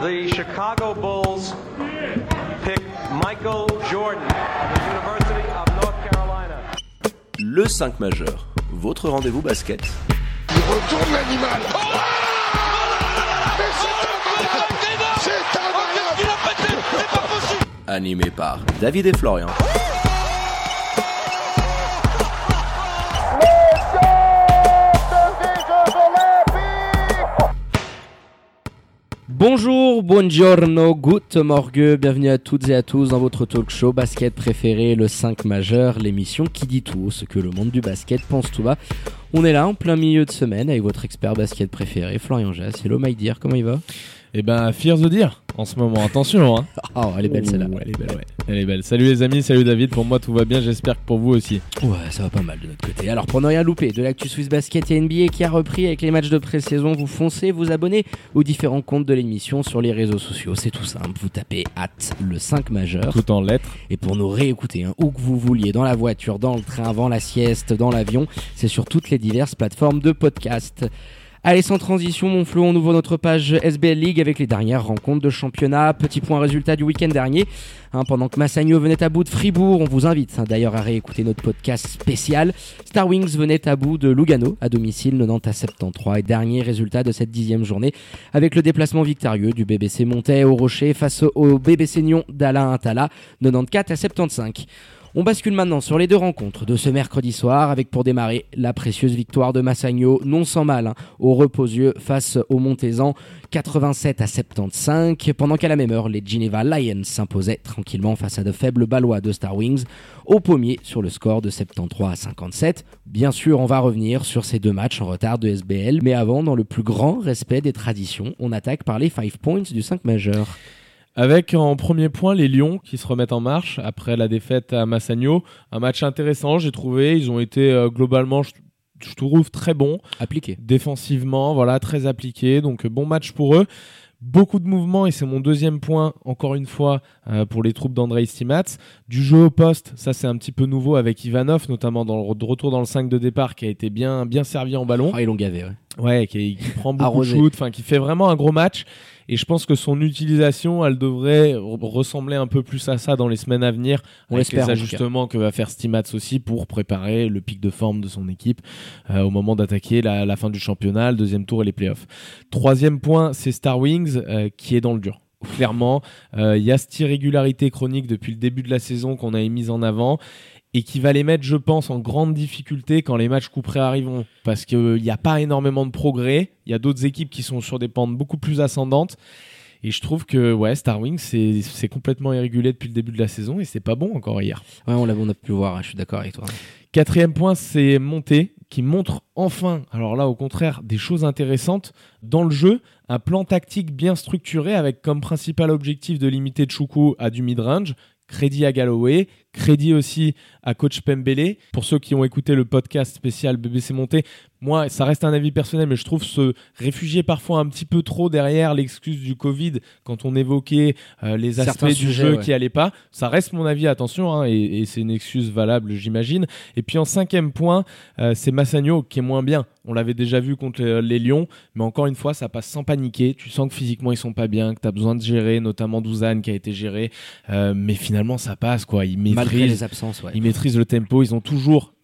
the Chicago Bulls pick Michael Jordan of the University of North Carolina. Le 5 majeur, votre rendez-vous basket. Il retourne l'animal. Oh Mais c'est incroyable C'est Animé par David et Florian. Bonjour, buongiorno, good morgue, bienvenue à toutes et à tous dans votre talk show basket préféré, le 5 majeur, l'émission qui dit tout ce que le monde du basket pense tout bas. On est là en plein milieu de semaine avec votre expert basket préféré, Florian Jass. Hello my dear, comment il va? Eh ben, Fear the Deer en ce moment, attention. Hein. Oh, elle est belle celle-là. Elle est belle, ouais. Elle est belle. Salut les amis, salut David. Pour moi, tout va bien. J'espère que pour vous aussi. Ouais, ça va pas mal de notre côté. Alors pour ne rien louper de l'actu Swiss Basket et NBA qui a repris avec les matchs de pré-saison, vous foncez, vous abonnez aux différents comptes de l'émission sur les réseaux sociaux. C'est tout simple, vous tapez hâte le 5 majeur. Tout en lettres. Et pour nous réécouter, hein, où que vous vouliez, dans la voiture, dans le train, avant la sieste, dans l'avion, c'est sur toutes les diverses plateformes de podcast. Allez, sans transition, mon Flo, on ouvre notre page SBL League avec les dernières rencontres de championnat. Petit point résultat du week-end dernier. Hein, pendant que Massagno venait à bout de Fribourg, on vous invite hein, d'ailleurs à réécouter notre podcast spécial. Star Wings venait à bout de Lugano à domicile, 90 à 73. Et dernier résultat de cette dixième journée avec le déplacement victorieux du BBC Montais au Rocher face au BBC Nyon d'Alain Attala, 94 à 75. On bascule maintenant sur les deux rencontres de ce mercredi soir avec pour démarrer la précieuse victoire de Massagno, non sans mal, hein, au reposieux face au Montezan, 87 à 75, pendant qu'à la même heure, les Geneva Lions s'imposaient tranquillement face à de faibles Balois de Star Wings, au pommier sur le score de 73 à 57. Bien sûr, on va revenir sur ces deux matchs en retard de SBL, mais avant, dans le plus grand respect des traditions, on attaque par les 5 points du 5 majeur. Avec en premier point les Lions qui se remettent en marche après la défaite à Massagno. Un match intéressant, j'ai trouvé. Ils ont été euh, globalement, je, je trouve, très bons. Appliqué. Défensivement, voilà, très appliqués. Donc, bon match pour eux. Beaucoup de mouvements, et c'est mon deuxième point, encore une fois, euh, pour les troupes d'Andrei Stimats. Du jeu au poste, ça c'est un petit peu nouveau avec Ivanov, notamment dans le re- de retour dans le 5 de départ, qui a été bien, bien servi en ballon. Ah, ils l'ont gavé, ouais. Ouais, qui, qui prend beaucoup de shoot, enfin qui fait vraiment un gros match. Et je pense que son utilisation, elle devrait re- ressembler un peu plus à ça dans les semaines à venir, On avec les ajustements que va faire Stimats aussi pour préparer le pic de forme de son équipe euh, au moment d'attaquer la, la fin du championnat, le deuxième tour et les playoffs. Troisième point, c'est Star Wings euh, qui est dans le dur. Clairement, euh, il y a cette irrégularité chronique depuis le début de la saison qu'on a mise en avant et qui va les mettre, je pense, en grande difficulté quand les matchs couperés arriveront. Parce qu'il n'y a pas énormément de progrès. Il y a d'autres équipes qui sont sur des pentes beaucoup plus ascendantes. Et je trouve que ouais, Star Wings, c'est complètement irrégulier depuis le début de la saison et c'est pas bon encore hier. Ouais, on on a pu le voir, hein, je suis d'accord avec toi. Quatrième point, c'est Monté qui montre enfin, alors là au contraire, des choses intéressantes dans le jeu, un plan tactique bien structuré avec comme principal objectif de limiter Choukou à du mid-range, crédit à Galloway, crédit aussi à coach Pembele. Pour ceux qui ont écouté le podcast spécial BBC Monté, moi, ça reste un avis personnel, mais je trouve se réfugier parfois un petit peu trop derrière l'excuse du Covid quand on évoquait euh, les Certains aspects du jeu ouais. qui allaient pas. Ça reste mon avis, attention, hein, et, et c'est une excuse valable, j'imagine. Et puis en cinquième point, euh, c'est Massagno qui est moins bien. On l'avait déjà vu contre les, les Lions, mais encore une fois, ça passe sans paniquer. Tu sens que physiquement ils sont pas bien, que tu as besoin de gérer, notamment Douzane qui a été géré, Euh, mais finalement ça passe quoi. Ils Malgré maîtrisent, les absences, ouais. ils maîtrisent le tempo. Ils ont toujours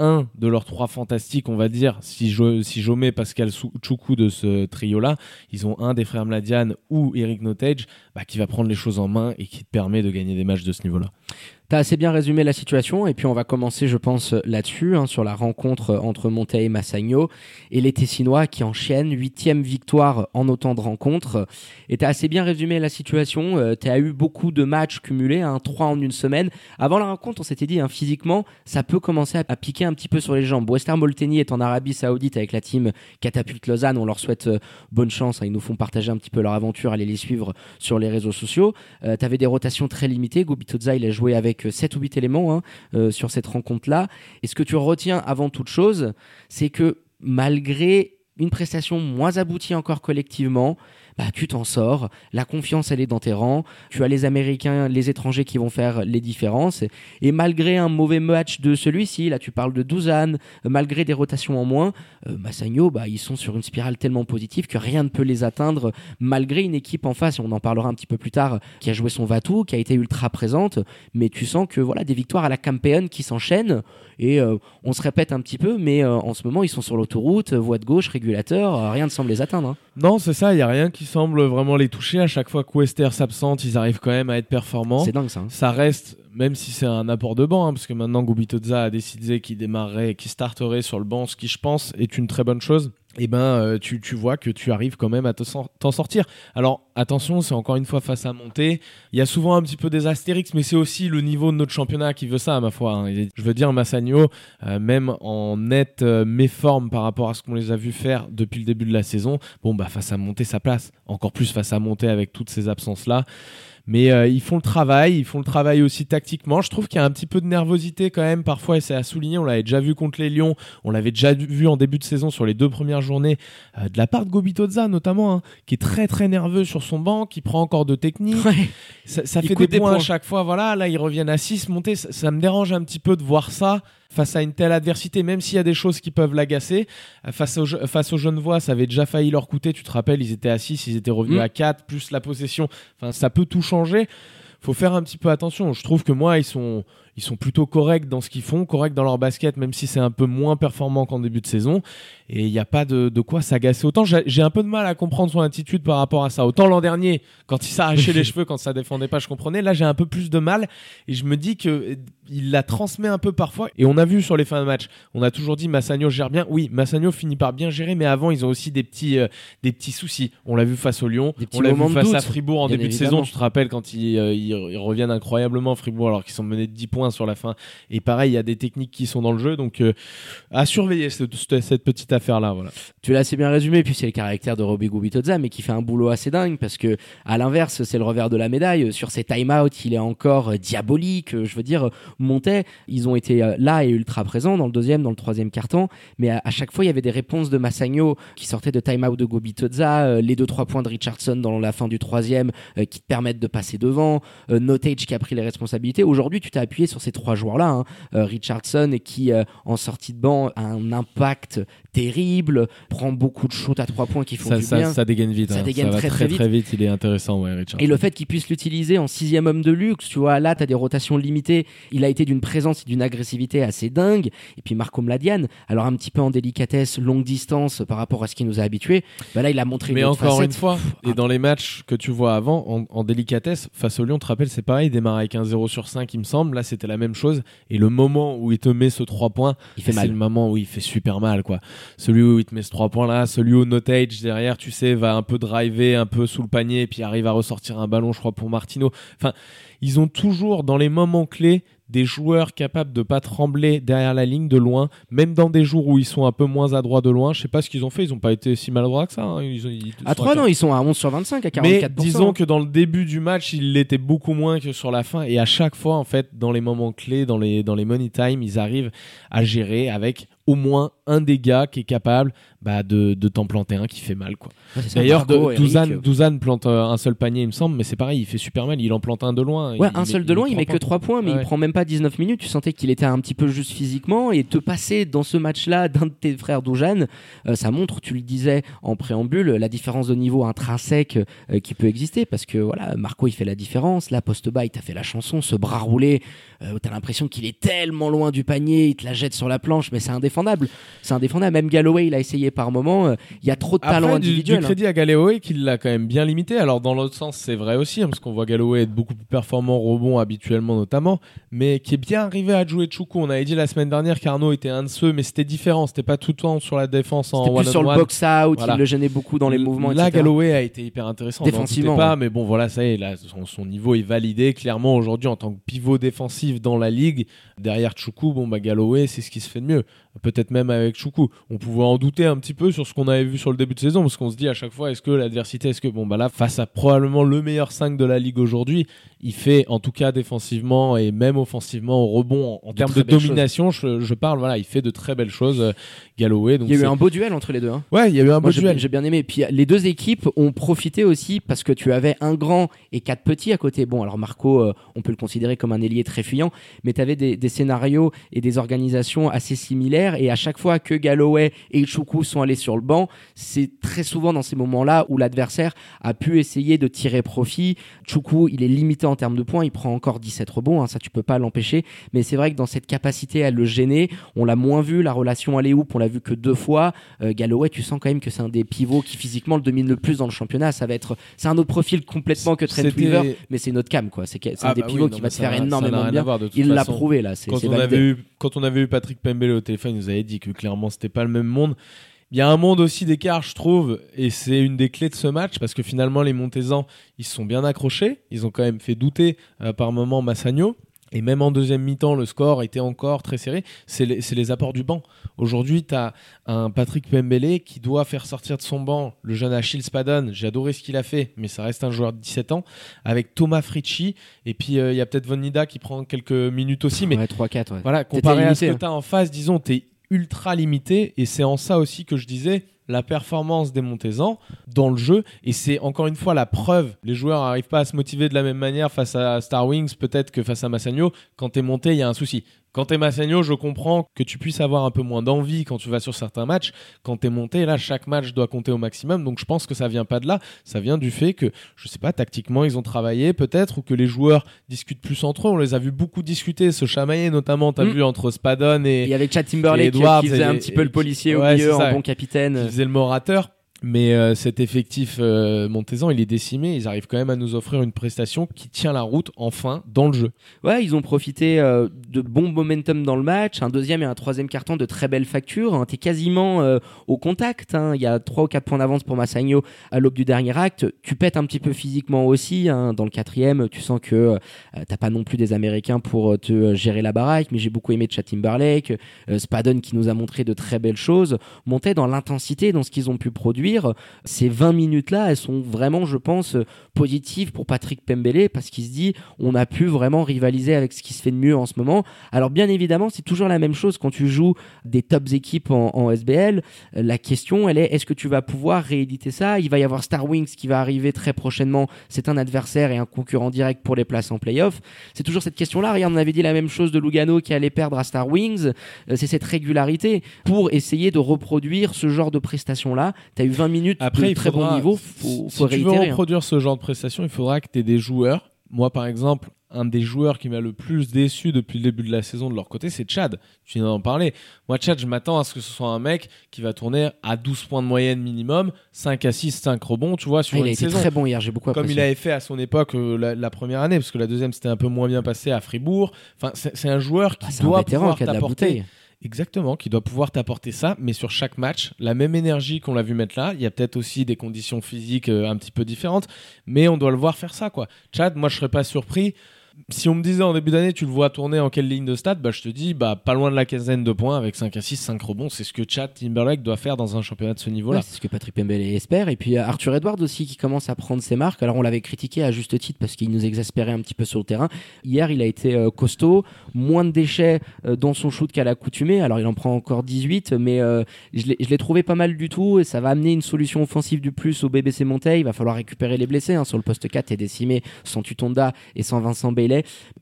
un de leurs trois fantastiques, on va dire, si je, si je mets Pascal Choukou de ce trio-là, ils ont un des frères Mladian ou Eric Notage bah, qui va prendre les choses en main et qui te permet de gagner des matchs de ce niveau-là. T'as assez bien résumé la situation et puis on va commencer, je pense, là-dessus, hein, sur la rencontre entre Montaigne et Massagno et les Tessinois qui enchaînent huitième victoire en autant de rencontres. Et t'as assez bien résumé la situation. Euh, t'as eu beaucoup de matchs cumulés, hein, trois en une semaine. Avant la rencontre, on s'était dit, hein, physiquement, ça peut commencer à, piquer un petit peu sur les jambes. Western Molteni est en Arabie Saoudite avec la team Catapulte Lausanne. On leur souhaite euh, bonne chance. Ils nous font partager un petit peu leur aventure, allez les suivre sur les réseaux sociaux. Euh, T'avais des rotations très limitées. Gobitoza, il a joué avec 7 ou 8 éléments hein, euh, sur cette rencontre-là. Et ce que tu retiens avant toute chose, c'est que malgré une prestation moins aboutie encore collectivement, bah tu t'en sors. La confiance elle est dans tes rangs. Tu as les Américains, les étrangers qui vont faire les différences. Et, malgré un mauvais match de celui-ci, là tu parles de Douzane, malgré des rotations en moins, euh, Massagno, bah ils sont sur une spirale tellement positive que rien ne peut les atteindre malgré une équipe en face. Et on en parlera un petit peu plus tard qui a joué son Vatou, qui a été ultra présente. Mais tu sens que voilà des victoires à la Campeon qui s'enchaînent. Et euh, on se répète un petit peu, mais euh, en ce moment, ils sont sur l'autoroute, voie de gauche, régulateur, rien ne semble les atteindre. hein. Non, c'est ça, il y a rien qui semble vraiment les toucher. À chaque fois que Wester s'absente, ils arrivent quand même à être performants. C'est dingue ça. hein. Ça reste, même si c'est un apport de banc, hein, parce que maintenant Gubitoza a décidé qu'il démarrerait, qu'il starterait sur le banc, ce qui je pense est une très bonne chose. Et ben, euh, tu, tu vois que tu arrives quand même à t'en sortir. Alors attention, c'est encore une fois face à monter. Il y a souvent un petit peu des astérix, mais c'est aussi le niveau de notre championnat qui veut ça, à ma foi. hein. Je veux dire, Massagno, euh, même en nette euh, méforme par rapport à ce qu'on les a vu faire depuis le début de la saison, bon bah face à monter sa place. Encore plus face à monter avec toutes ces absences là. Mais euh, ils font le travail, ils font le travail aussi tactiquement. Je trouve qu'il y a un petit peu de nervosité quand même parfois, et c'est à souligner. On l'avait déjà vu contre les Lions, on l'avait déjà vu en début de saison sur les deux premières journées, euh, de la part de Gobitoza notamment, hein, qui est très très nerveux sur son banc, qui prend encore de technique. Ouais. Ça, ça fait des des points, à chaque fois. Voilà, là ils reviennent à 6, monter. Ça, ça me dérange un petit peu de voir ça face à une telle adversité, même s'il y a des choses qui peuvent l'agacer. Euh, Face aux, face aux Genevois, ça avait déjà failli leur coûter. Tu te rappelles, ils étaient à 6, ils étaient revenus Mm. à 4, plus la possession. Enfin, ça peut tout changer. Faut faire un petit peu attention. Je trouve que moi, ils sont, ils sont plutôt corrects dans ce qu'ils font, corrects dans leur basket, même si c'est un peu moins performant qu'en début de saison. Et il n'y a pas de, de quoi s'agacer autant. J'ai un peu de mal à comprendre son attitude par rapport à ça. Autant l'an dernier, quand il s'arrachait les cheveux, quand ça défendait pas, je comprenais. Là, j'ai un peu plus de mal. Et je me dis que il la transmet un peu parfois. Et on a vu sur les fins de match, on a toujours dit Massagno gère bien. Oui, Massagno finit par bien gérer, mais avant, ils ont aussi des petits, euh, des petits soucis. On l'a vu face au Lyon, on l'a vu face à Fribourg en début de saison. Tu te rappelles quand ils, euh, ils, ils reviennent incroyablement Fribourg alors qu'ils sont menés de 10 points sur la fin. Et pareil, il y a des techniques qui sont dans le jeu. Donc, euh, à surveiller cette, petite affaire-là. Voilà. Tu l'as assez bien résumé, puis c'est le caractère de Robbie Gubitoza, mais qui fait un boulot assez dingue, parce que à l'inverse, c'est le revers de la médaille. Sur ses time-out, il est encore euh, diabolique. Euh, Je veux dire, Montais, ils ont été là et ultra présents dans le deuxième, dans le troisième carton, mais à, chaque fois, il y avait des réponses de Massagno qui sortaient de time-out de Gubitoza, les deux trois points de Richardson dans la fin du troisième qui te permettent de passer devant, Notage qui a pris les responsabilités. Aujourd'hui, tu t'es appuyé sur ces trois joueurs-là, hein. Euh, Richardson qui euh, en sortie de banc a un impact terrible, prend beaucoup de shots à trois points qui font Ça, du ça, bien. ça dégaine vite. Ça hein. dégaine va très, très, très vite. Il est intéressant, ouais, Richard. Et le fait qu'il puisse l'utiliser en sixième homme de luxe, tu vois, là, t'as des rotations limitées. Il a été d'une présence et d'une agressivité assez dingue. Et puis Marco Mladian, alors un petit peu en délicatesse, longue distance par rapport à ce qu'il nous a habitués. Bah là, il a montré Mais une encore facette. une fois, et dans les matchs que tu vois avant, en, en délicatesse, face au Lyon, tu te rappelles, c'est pareil, il démarre avec un 0 sur 5, il me semble. Là, c'était la même chose. Et le moment où il te met ce 3 points, c'est le moment où il fait super mal, quoi. Celui où il te met ce 3 points là, celui où Notage derrière, tu sais, va un peu driver, un peu sous le panier, puis arrive à ressortir un ballon, je crois, pour Martino. Enfin, ils ont toujours, dans les moments clés, des joueurs capables de pas trembler derrière la ligne de loin, même dans des jours où ils sont un peu moins adroits de loin. Je sais pas ce qu'ils ont fait, ils ont pas été si maladroits que ça. hein. Ils ont- ils À sont 3, non, ils sont à 11 sur 25, à 44%. mais disons que dans le début du match, il l'était beaucoup moins que sur la fin. Et à chaque fois, en fait, dans les moments clés, dans les, dans les money time, ils arrivent à gérer avec au moins un des gars qui est capable bah, de, de t'en planter un qui fait mal. quoi. Ouais, D'ailleurs, Douzane, euh, Douzane plante euh, un seul panier, il me semble, mais c'est pareil, il fait super mal. Il en plante un de loin. Ouais, Il- un il seul de loin, il prend met que 3 points, mais Ouais. il prend même pas 19 minutes. Tu sentais qu'il était un petit peu juste physiquement. Et te passer dans ce match-là d'un de tes frères Doujane, euh, ça montre, tu le disais en préambule, la différence de niveau intrinsèque euh, qui peut exister. Parce que voilà, Marco, il fait la différence. Là, post-bas, il t'a fait la chanson, ce bras roulé. T'as l'impression qu'il est tellement loin du panier, il te la jette sur la planche, mais c'est indéfendable. C'est indéfendable. Même Galloway, il a essayé par moment. euh, Il y a trop de talent Après, du, du individuel. hein. crédit à Galloway qu'il l'a quand même bien limité. Alors dans l'autre sens, c'est vrai aussi, hein, parce qu'on voit Galloway être beaucoup plus performant au rebond habituellement notamment, mais qui est bien arrivé à jouer Choukou. On avait dit la semaine dernière qu'Arnaud était un de ceux, mais c'était différent. C'était pas tout le temps sur la défense en C'était plus sur le box-out, Voilà. il le gênait beaucoup dans les mouvements, Là, etc. Galloway a été hyper intéressant. Défensivement, pas, ouais. mais bon, voilà, ça y est, là, son, son niveau est validé. Clairement, aujourd'hui, en tant que pivot défensif dans la ligue, derrière Choukou, bon, bah, Galloway, c'est ce qui se fait de mieux. Peut-être même avec Choukou. On pouvait en douter un petit peu sur ce qu'on avait vu sur le début de saison, parce qu'on se dit à chaque fois, est-ce que l'adversité, est-ce que, bon, bah là, face à probablement le meilleur 5 de la ligue aujourd'hui, il fait, en tout cas défensivement et même offensivement, au rebond, en, termes de domination, je, je parle, voilà, il fait de très belles choses, euh, Galloway. Donc Il y a eu un beau duel entre les deux. hein. Ouais, il y a eu un Moi, beau duel. j'ai bien aimé. Et puis les deux équipes ont profité aussi parce que tu avais un grand et quatre petits à côté. Bon, alors Marco, euh, on peut le considérer comme un ailier très fuyant, mais tu avais des, des scénarios et des organisations assez similaires. Et à chaque fois que Galloway et Choukou sont allés sur le banc, c'est très souvent dans ces moments-là où l'adversaire a pu essayer de tirer profit. Choukou, il est limité en termes de points, il prend encore 17 rebonds, hein, ça tu peux pas l'empêcher. Mais c'est vrai que dans cette capacité à le gêner, on l'a moins vu. La relation aller-hoop, on l'a vu que deux fois. Euh, Galloway, tu sens quand même que c'est un des pivots qui physiquement le domine le plus dans le championnat. Ça va être, c'est un autre profil complètement que Trent Weaver, mais c'est une autre cam quoi. C'est un Ah des bah pivots oui, qui va ça faire énormément à bien. voir, Il l'a prouvé là. Quand on, avait eu, quand on avait eu Patrick Pembele au téléphone, il nous avait dit que clairement c'était pas le même monde. Il y a un monde aussi d'écart, je trouve, et c'est une des clés de ce match parce que finalement les Montezans ils se sont bien accrochés, ils ont quand même fait douter euh, par moments Massagno. Et même en deuxième mi-temps, le score était encore très serré. C'est les, apports du banc. Aujourd'hui, tu as un Patrick Pembele qui doit faire sortir de son banc le jeune Achille Spadon. J'ai adoré ce qu'il a fait, mais ça reste un joueur de 17 ans. Avec Thomas Fritchi. Et puis, euh, il y a peut-être Von Nida qui prend quelques minutes aussi. Mais Ouais, 3-4. Ouais. voilà, comparé à ce que tu as en face, disons, tu es ultra limité. Et c'est en ça aussi que je disais la performance des Montezans dans le jeu. Et c'est encore une fois la preuve. Les joueurs n'arrivent pas à se motiver de la même manière face à Star Wings, peut-être que face à Massagno. Quand tu es monté, il y a un souci. Quand t'es Massagno, je comprends que tu puisses avoir un peu moins d'envie quand tu vas sur certains matchs. Quand t'es monté, là, chaque match doit compter au maximum. Donc je pense que ça vient pas de là. Ça vient du fait que, je sais pas, tactiquement, ils ont travaillé peut-être, ou que les joueurs discutent plus entre eux. On les a vus beaucoup discuter, se chamailler, notamment, t'as Mm. vu entre Spadon et, Il y avait Chad Timberlake et qui, faisait et- un petit peu le et- policier au ouais, milieu c'est ça. en bon capitaine. qui faisait le morateur. Mais euh, cet effectif euh, Montezan, il est décimé. Ils arrivent quand même à nous offrir une prestation qui tient la route, enfin, dans le jeu. Ouais, ils ont profité euh, de bons momentum dans le match, un deuxième et un troisième carton de très belles factures. Hein. T'es quasiment euh, au contact. hein. Il y a trois ou quatre points d'avance pour Massagno à l'aube du dernier acte. Tu pètes un petit peu physiquement aussi. hein. Dans le quatrième, tu sens que t'as pas non plus des Américains pour te gérer la baraque. Mais j'ai beaucoup aimé Chad Timberlake, euh, Spadon qui nous a montré de très belles choses. Montait dans l'intensité, dans ce qu'ils ont pu produire. Ces 20 minutes-là, elles sont vraiment, je pense, positives pour Patrick Pembele parce qu'il se dit on a pu vraiment rivaliser avec ce qui se fait de mieux en ce moment. Alors bien évidemment, c'est toujours la même chose quand tu joues des tops équipes en, SBL. La question, elle est est-ce que tu vas pouvoir rééditer ça? Il va y avoir Star Wings qui va arriver très prochainement. C'est un adversaire et un concurrent direct pour les places en playoff. C'est toujours cette question-là. Regarde, on avait dit la même chose de Lugano qui allait perdre à Star Wings. Euh, C'est cette régularité pour essayer de reproduire ce genre de prestations-là. Tu as eu 20 minutes Après, de il très faudra- bon niveau. si- Faut, si faut tu veux hein. reproduire ce genre de prestation, il faudra que tu aies des joueurs. Moi, par exemple, un des joueurs qui m'a le plus déçu depuis le début de la saison de leur côté, c'est Chad. Tu viens d'en parler. Moi, Chad, je m'attends à ce que ce soit un mec qui va tourner à 12 points de moyenne minimum, 5 assists, 5 rebonds, tu vois, sur Ah, il a une été saison. très bon hier, j'ai beaucoup Comme apprécié. il avait fait à son époque euh, la, la première année, parce que la deuxième c'était un peu moins bien passé à Fribourg. Enfin, c'est un joueur qui Ah, un doit vétéran pouvoir qui a de la t'apporter bouteille. Exactement, qui doit pouvoir t'apporter ça, mais sur chaque match, la même énergie qu'on l'a vu mettre là. Il y a peut-être aussi des conditions physiques euh, un petit peu différentes, mais on doit le voir faire ça, quoi. Chad, moi je serais pas surpris. Si on me disait en début d'année, tu le vois tourner en quelle ligne de stade, bah je te dis, bah pas loin de la quinzaine de points avec 5 assists, 5 rebonds. C'est ce que Chad Timberlake doit faire dans un championnat de ce niveau-là. C'est ce que Patrick Pembele espère. Et puis euh, Arthur Edwards aussi qui commence à prendre ses marques. Alors on l'avait critiqué à juste titre parce qu'il nous exaspérait un petit peu sur le terrain. Hier, il a été euh, costaud, moins de déchets euh, dans son shoot qu'à l'accoutumée. Alors il en prend encore 18, mais je l'ai- trouvé pas mal du tout et ça va amener une solution offensive du plus au BBC Monteil. Il va falloir récupérer les blessés. hein. Sur le poste 4, est décimé sans Tutonda et sans Vincent Bailey.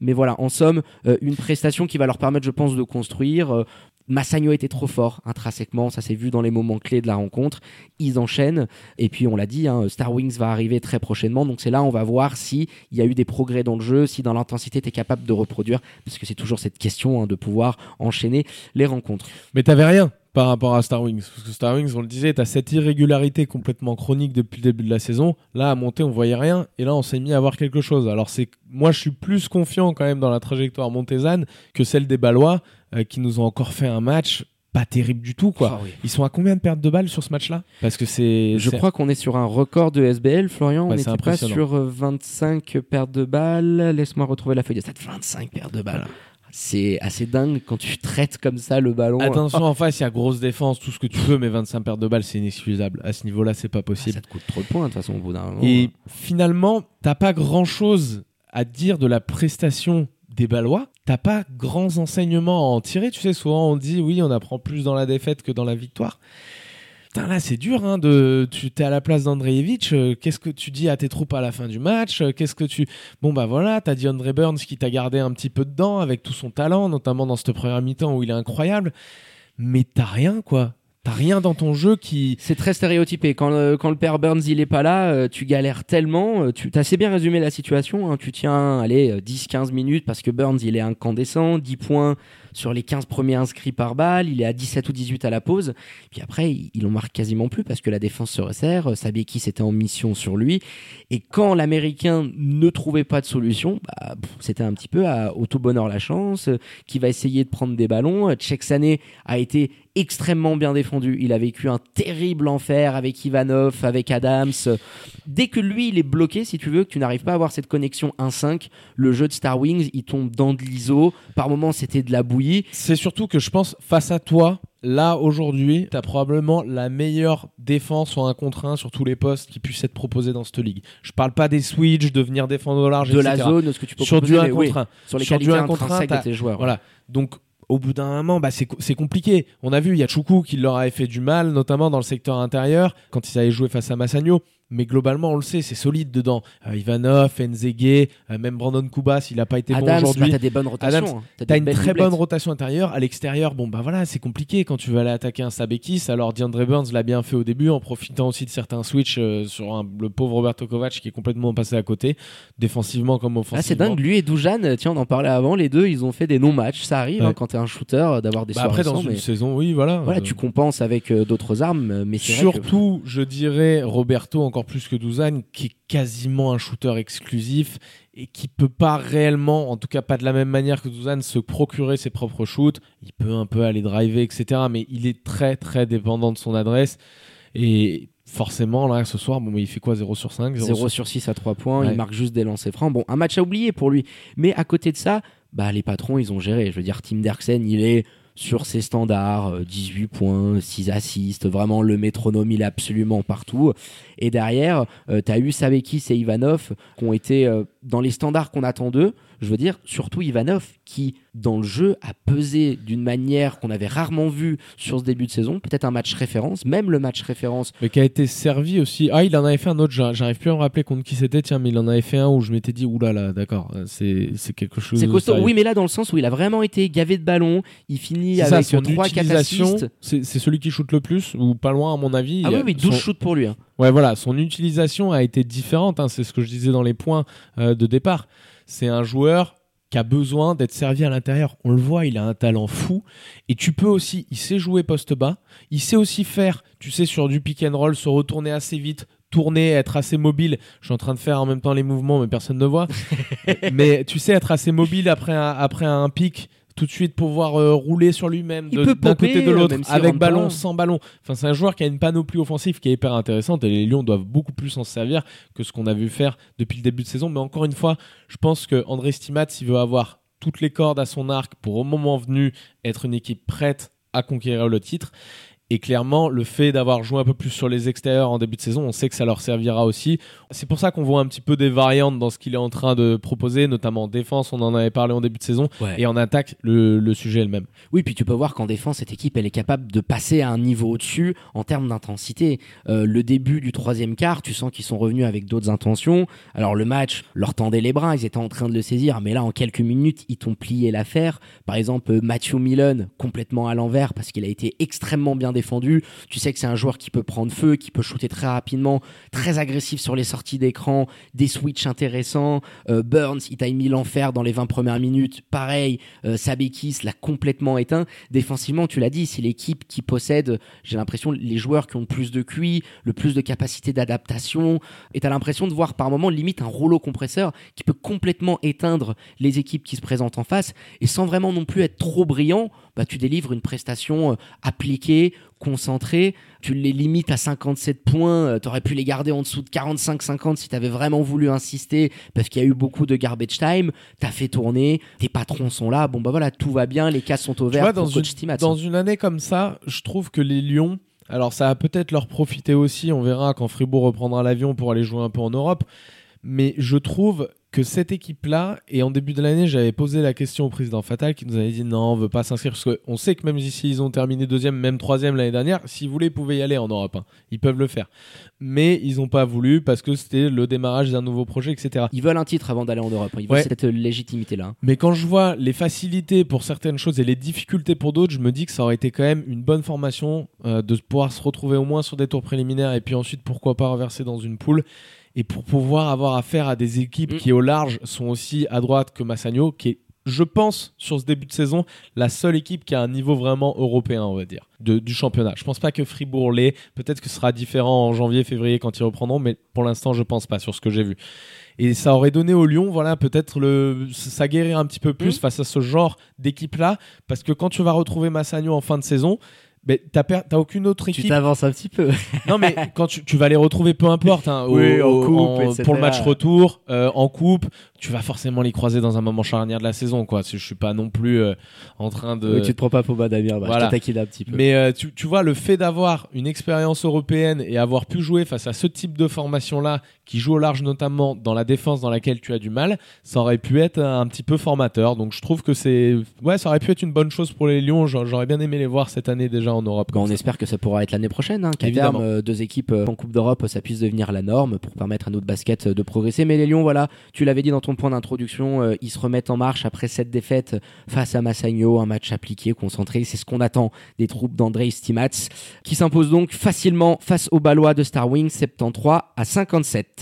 Mais voilà, en somme, euh, une prestation qui va leur permettre, je pense, de construire. Euh, Massagno était trop fort intrinsèquement, ça s'est vu dans les moments clés de la rencontre. Ils enchaînent et puis on l'a dit, hein, Star Wings va arriver très prochainement, donc c'est là on va voir si il y a eu des progrès dans le jeu, si dans l'intensité tu es capable de reproduire, parce que c'est toujours cette question hein, de pouvoir enchaîner les rencontres. Mais t'avais rien par rapport à Star Wings. Parce que Star Wings, on le disait, t'as cette irrégularité complètement chronique depuis le début de la saison. Là, à monter, on voyait rien. Et là, on s'est mis à voir quelque chose. Alors, c'est, moi, je suis plus confiant quand même dans la trajectoire montésane que celle des Ballois, euh, qui nous ont encore fait un match pas terrible du tout, quoi. Ah oui. Ils sont à combien de pertes de balles sur ce match-là? Parce que c'est. Je crois qu'on est sur un record de SBL, Florian. Ouais, on n'était pas sur euh, 25 pertes de balles. Laisse-moi retrouver la feuille de stats. 25 pertes de balles. C'est assez dingue quand tu traites comme ça le ballon. Attention, en face, il y a grosse défense, tout ce que tu veux, mais 25 pertes de balles, c'est inexcusable. À ce niveau-là, c'est pas Ah, possible. ça te coûte trop de points de toute façon au bout d'un moment. Et finalement, t'as pas grand chose à dire de la prestation des Ballois. T'as pas grands enseignements à en tirer. Tu sais, souvent on dit oui, on apprend plus dans la défaite que dans la victoire. Là, c'est dur, hein, de, tu t'es à la place d'Andreevich, euh, qu'est-ce que tu dis à tes troupes à la fin du match, euh, qu'est-ce que tu, bon, bah voilà, t'as dit Andre Burns qui t'a gardé un petit peu dedans avec tout son talent, notamment dans cette première mi-temps où il est incroyable, mais t'as rien, quoi. T'as rien dans ton jeu qui, C'est très stéréotypé. Quand le, quand le père Burns il est pas là, euh, tu galères tellement. euh, Tu as assez bien résumé la situation. hein. Tu tiens, allez, euh, 10-15 minutes parce que Burns il est incandescent, 10 points sur les 15 premiers inscrits par balle. Il est à 17 ou 18 à la pause. Puis après, il, en marque quasiment plus parce que la défense se resserre. Euh, Sabeki c'était en mission sur lui. Et quand l'Américain ne trouvait pas de solution, bah, c'était un petit peu à, au tout bonheur la chance, euh, qui va essayer de prendre des ballons. Euh, Tcheksané a été extrêmement bien défendu. Il a vécu un terrible enfer avec Ivanov, avec Adams. Dès que lui, il est bloqué, si tu veux, que tu n'arrives pas à avoir cette connexion 1-5, le jeu de Star Wings, il tombe dans de l'ISO. Par moments, c'était de la bouillie. C'est surtout que je pense, face à toi, là, aujourd'hui, t'as probablement la meilleure défense en un contre un sur tous les postes qui puissent être proposés dans cette ligue. Je parle pas des switch, de venir défendre au large, De la zone, ce que tu peux Sur du proposer, 1 mais oui, contre 1. sur les Sur du qualités un contre un, intrinsèques de t'as- tes joueurs. Voilà. Donc, au bout d'un moment, bah, c'est compliqué. On a vu, il y a Choukou qui leur avait fait du mal, notamment dans le secteur intérieur, quand ils avaient joué face à Massagno. Mais globalement, on le sait, c'est solide dedans. Euh, Ivanov, Nzege, euh, même Brandon Kubas, il a pas été bon Adams, bah, aujourd'hui. t'as des bonnes rotations. Hein. T'as des une très bonne rotation intérieure. À l'extérieur, bon bah voilà, c'est compliqué quand tu veux aller attaquer un Sabekis. Alors DeAndre Burns l'a bien fait au début en profitant aussi de certains switches euh, sur un- le pauvre Roberto Kovac qui est complètement passé à côté, défensivement comme Ah, offensivement. c'est dingue, lui et Dujan, tiens, on en parlait avant, les deux, ils ont fait des non-matchs. Ça arrive Ouais. hein, quand t'es un shooter euh, d'avoir des Bah, après dans une mais saison, oui, voilà. voilà, tu compenses avec d'autres armes, mais que- Surtout, je dirais Roberto encore plus que Douzane, qui est quasiment un shooter exclusif et qui peut pas réellement, en tout cas pas de la même manière que Douzane, se procurer ses propres shoots. Il peut un peu aller driver, etc. Mais il est très très dépendant de son adresse et forcément là ce soir, bon, mais il fait quoi 0 sur 5 0 sur 6 à 3 points, Ouais. il marque juste des lancers francs. Bon, un match à oublier pour lui. Mais à côté de ça, bah, les patrons, ils ont géré. Je veux dire, Tim Derksen, il est sur ses standards, euh, 18 points, 6 assists, vraiment le métronome, il est absolument partout. Et derrière, tu as eu Sabekis et Ivanov qui ont été euh, dans les standards qu'on attend d'eux. Je veux dire, surtout Ivanov qui, dans le jeu, a pesé d'une manière qu'on avait rarement vue sur ce début de saison. Peut-être un match référence, même le match référence. Mais qui a été servi aussi. Ah, il en avait fait un autre, j'a- j'arrive plus à me rappeler contre qui c'était, tiens, mais il en avait fait un où je m'étais dit, oulala, d'accord, euh, c'est quelque chose. C'est costaud, oui, mais là, dans le sens où il a vraiment été gavé de ballons, il finit ça, avec son 3 4 utilisation, c'est celui qui shoot le plus, ou pas loin à mon avis. Ah oui, oui, 12 son- shoots pour lui. hein. Ouais, voilà, son utilisation a été différente, hein, c'est ce que je disais dans les points euh, de départ. C'est un joueur qui a besoin d'être servi à l'intérieur. On le voit, il a un talent fou. Et tu peux aussi, il sait jouer poste bas, il sait aussi faire, tu sais, sur du pick and roll, se retourner assez vite, tourner, être assez mobile. Je suis en train de faire en même temps les mouvements, mais personne ne voit. mais tu sais, être assez mobile après un, après un pic, tout de suite pouvoir euh, rouler sur lui-même d'un côté de l'autre, avec ballon, pas. sans ballon. Enfin, c'est un joueur qui a une panoplie offensive qui est hyper intéressante et les Lions doivent beaucoup plus s'en servir que ce qu'on a vu faire depuis le début de saison. Mais encore une fois, je pense que André Stimat, s'il veut avoir toutes les cordes à son arc pour au moment venu être une équipe prête à conquérir le titre. Et clairement, le fait d'avoir joué un peu plus sur les extérieurs en début de saison, on sait que ça leur servira aussi. C'est pour ça qu'on voit un petit peu des variantes dans ce qu'il est en train de proposer, notamment en défense, on en avait parlé en début de saison, et en attaque, le, le sujet est le même. Oui, puis tu peux voir qu'en défense, cette équipe, elle est capable de passer à un niveau au-dessus en termes d'intensité. Euh, le début du troisième quart, tu sens qu'ils sont revenus avec d'autres intentions. Alors le match leur tendait les bras, ils étaient en train de le saisir, mais là, en quelques minutes, ils t'ont plié l'affaire. Par exemple, Matthew Millen, complètement à l'envers parce qu'il a été extrêmement bien Tu sais que c'est un joueur qui peut prendre feu, qui peut shooter très rapidement, très agressif sur les sorties d'écran, des switches intéressants. Euh, Burns, il t'a mis l'enfer dans les 20 premières minutes. Pareil, euh, Sabekis l'a complètement éteint. Défensivement, tu l'as dit, c'est l'équipe qui possède, j'ai l'impression, les joueurs qui ont le plus de QI, le plus de capacité d'adaptation. Et t'as l'impression de voir par moment limite un rouleau compresseur qui peut complètement éteindre les équipes qui se présentent en face et sans vraiment non plus être trop brillant. Bah, tu délivres une prestation euh, appliquée, concentrée. Tu les limites à 57 points. Euh, tu aurais pu les garder en dessous de 45-50 si tu avais vraiment voulu insister parce qu'il y a eu beaucoup de garbage time. Tu as fait tourner, tes patrons sont là. Bon, bah voilà, tout va bien, les cases sont au vert dans pour coach une, Dans une année comme ça, je trouve que les Lions, alors ça va peut-être leur profiter aussi, on verra quand Fribourg reprendra l'avion pour aller jouer un peu en Europe. Mais je trouve que cette équipe-là, et en début de l'année, j'avais posé la question au président Fatal qui nous avait dit non, on veut pas s'inscrire parce qu'on sait que même si ils ont terminé deuxième, même troisième l'année dernière, s'ils voulaient, ils pouvaient y aller en Europe. Hein. Ils peuvent le faire. Mais ils n'ont pas voulu parce que c'était le démarrage d'un nouveau projet, etc. Ils veulent un titre avant d'aller en Europe. Ils veulent cette légitimité-là. Mais quand je vois les facilités pour certaines choses et les difficultés pour d'autres, je me dis que ça aurait été quand même une bonne formation euh, de pouvoir se retrouver au moins sur des tours préliminaires et puis ensuite, pourquoi pas reverser dans une poule et pour pouvoir avoir affaire à des équipes mm. qui au large sont aussi à droite que Massagno, qui est je pense, sur ce début de saison, la seule équipe qui a un niveau vraiment européen, on va dire, du championnat. Je pense pas que Fribourg l'est. Peut-être que ce sera différent en janvier, février quand ils reprendront, mais pour l'instant, je pense pas sur ce que j'ai vu. Et ça aurait donné au Lyon, voilà, peut-être le, ça guérir un petit peu plus mm. face à ce genre d'équipe-là, parce que quand tu vas retrouver Massagno en fin de saison, mais t'as, aucune autre équipe. Tu t'avances un petit peu. non, mais quand tu, vas les retrouver, peu importe, hein, pour le match retour, euh, en coupe, tu vas forcément les croiser dans un moment charnière de la saison, quoi. Je suis pas non plus euh, en train de. tu te prends pas pour Damir, bah, voilà. je un petit peu. Mais euh, tu, tu, vois, le fait d'avoir une expérience européenne et avoir pu jouer face à ce type de formation-là, qui joue au large notamment dans la défense dans laquelle tu as du mal, ça aurait pu être un petit peu formateur. Donc je trouve que c'est, ouais, ça aurait pu être une bonne chose pour les Lions. J'aurais bien aimé les voir cette année déjà en Europe. on espère que ça pourra être l'année prochaine, hein, qu'à terme euh, deux équipes en Coupe d'Europe, ça puisse devenir la norme pour permettre à notre basket de progresser. Mais les Lions, voilà, tu l'avais dit dans ton point d'introduction, euh, ils se remettent en marche après cette défaite face à Massagno, un match appliqué, concentré. C'est ce qu'on attend des troupes d'André Stimats, qui s'impose donc facilement face aux Ballois de Star Wings, 73 à 57.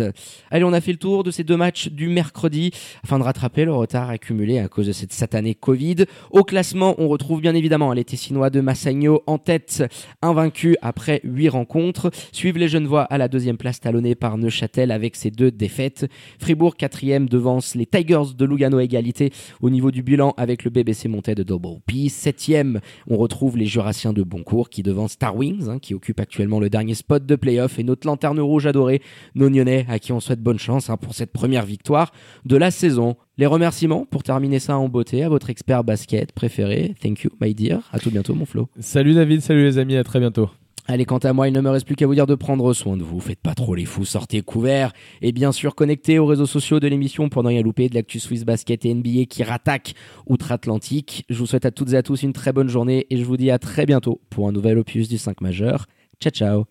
Allez, on a fait le tour de ces deux matchs du mercredi afin de rattraper le retard accumulé à cause de cette satanée Covid. Au classement, on retrouve bien évidemment les Tessinois de Massagno en tête, invaincus après huit rencontres. Suivent les Genevois à la deuxième place talonnée par Neuchâtel avec ses deux défaites. Fribourg quatrième devance les Tigers de Lugano égalité au niveau du bilan avec le BBC monté de P. Septième, on retrouve les Jurassiens de Boncourt qui devancent Star Wings, hein, qui occupe actuellement le dernier spot de playoff et notre lanterne rouge adorée, nos À qui on souhaite bonne chance hein, pour cette première victoire de la saison. Les remerciements pour terminer ça en beauté à votre expert basket préféré. Thank you, my dear. À tout bientôt, mon Flo. Salut David, salut les amis, à très bientôt. Allez, quant à moi, il ne me reste plus qu'à vous dire de prendre soin de vous. Faites pas trop les fous, sortez couverts. Et bien sûr, connectez aux réseaux sociaux de l'émission pour ne rien louper de l'actu Swiss Basket et NBA qui rattaque outre-Atlantique. Je vous souhaite à toutes et à tous une très bonne journée et je vous dis à très bientôt pour un nouvel opus du 5 majeur. Ciao, ciao.